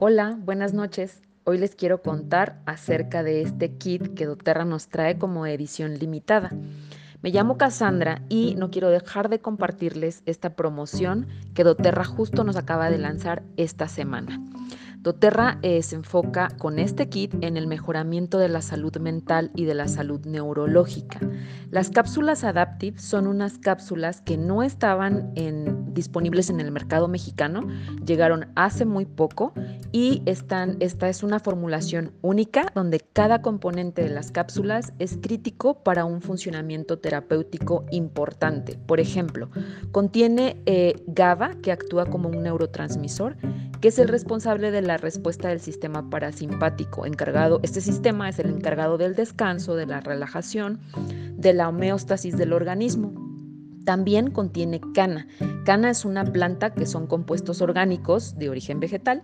Hola, buenas noches. Hoy les quiero contar acerca de este kit que doTERRA nos trae como edición limitada. Me llamo Cassandra y no quiero dejar de compartirles esta promoción que doTERRA justo nos acaba de lanzar esta semana doTERRA eh, se enfoca con este kit en el mejoramiento de la salud mental y de la salud neurológica. Las cápsulas Adaptive son unas cápsulas que no estaban disponibles en el mercado mexicano, llegaron hace muy poco y están, esta es una formulación única donde cada componente de las cápsulas es crítico para un funcionamiento terapéutico importante. Por ejemplo, contiene eh, GABA, que actúa como un neurotransmisor, que es el responsable de la respuesta del sistema parasimpático encargado. Este sistema es el encargado del descanso, de la relajación, de la homeostasis del organismo. También contiene cana. Cana es una planta que son compuestos orgánicos de origen vegetal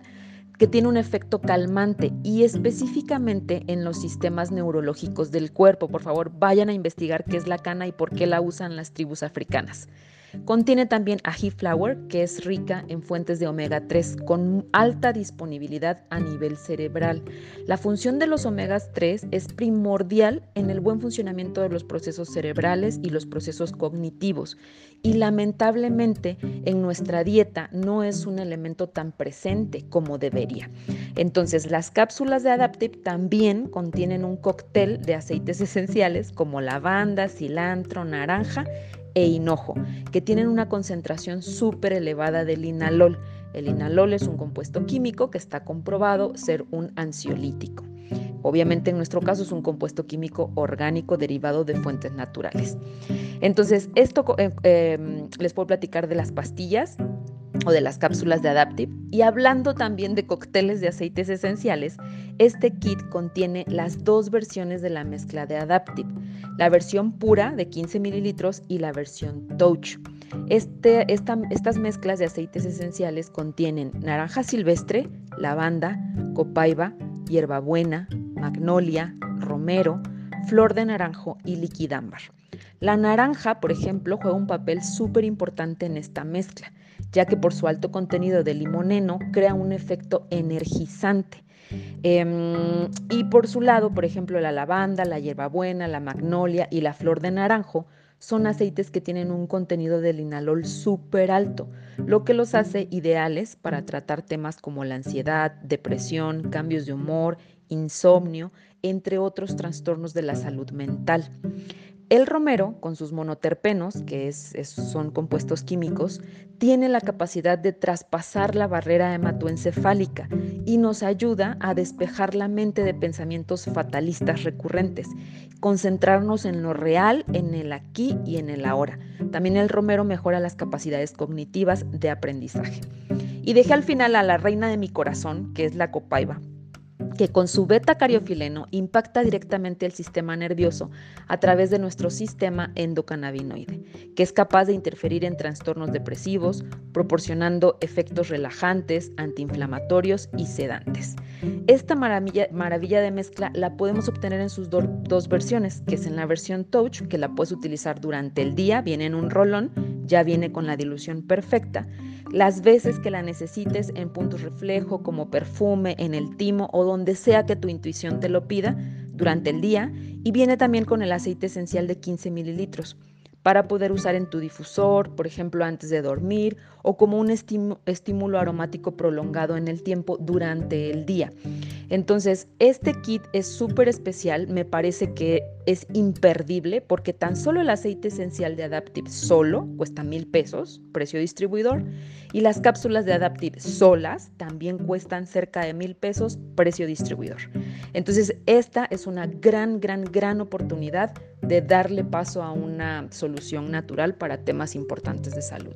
que tiene un efecto calmante y específicamente en los sistemas neurológicos del cuerpo. Por favor, vayan a investigar qué es la cana y por qué la usan las tribus africanas. Contiene también ají flower, que es rica en fuentes de omega 3 con alta disponibilidad a nivel cerebral. La función de los omegas 3 es primordial en el buen funcionamiento de los procesos cerebrales y los procesos cognitivos. Y lamentablemente en nuestra dieta no es un elemento tan presente como debería. Entonces las cápsulas de Adaptive también contienen un cóctel de aceites esenciales como lavanda, cilantro, naranja e hinojo, que tienen una concentración súper elevada del linalol. El linalol es un compuesto químico que está comprobado ser un ansiolítico. Obviamente en nuestro caso es un compuesto químico orgánico derivado de fuentes naturales. Entonces, esto eh, em, les puedo platicar de las pastillas o de las cápsulas de Adaptive. Y hablando también de cócteles de aceites esenciales, este kit contiene las dos versiones de la mezcla de Adaptive, la versión pura de 15 mililitros y la versión Touch. Este, estas mezclas de aceites esenciales contienen naranja silvestre, lavanda, copaiba, hierbabuena, magnolia, romero, flor de naranjo y liquidámbar. La naranja, por ejemplo, juega un papel súper importante en esta mezcla, ya que por su alto contenido de limoneno crea un efecto energizante. Em, y por su lado, por ejemplo, la lavanda, la hierbabuena, la magnolia y la flor de naranjo son aceites que tienen un contenido de linalol súper alto, lo que los hace ideales para tratar temas como la ansiedad, depresión, cambios de humor, insomnio, entre otros trastornos de la salud mental. El romero, con sus monoterpenos, que son compuestos químicos, tiene la capacidad de traspasar la barrera hematoencefálica y nos ayuda a despejar la mente de pensamientos fatalistas recurrentes, concentrarnos en lo real, en el aquí y en el ahora. También el romero mejora las capacidades cognitivas de aprendizaje. Y dejé al final a la reina de mi corazón, que es la copaiba, que con su beta cariofileno impacta directamente el sistema nervioso a través de nuestro sistema endocannabinoide, que es capaz de interferir en trastornos depresivos, proporcionando efectos relajantes, antiinflamatorios y sedantes. Esta maravilla, maravilla de mezcla la podemos obtener en sus dos versiones, que es en la versión Touch, que la puedes utilizar durante el día, viene en un rolón, ya viene con la dilución perfecta, las veces que la necesites en puntos reflejo, como perfume, en el timo o donde sea que tu intuición te lo pida durante el día, y viene también con el aceite esencial de 15 mililitros para poder usar en tu difusor, por ejemplo, antes de dormir o como un estímulo aromático prolongado en el tiempo durante el día. Entonces, este kit es súper especial, me parece que es imperdible porque tan solo el aceite esencial de Adaptive solo cuesta mil pesos, precio distribuidor, y las cápsulas de Adaptive solas también cuestan cerca de mil pesos, precio distribuidor. Entonces, esta es una gran, gran, gran oportunidad de darle paso a una solución natural para temas importantes de salud.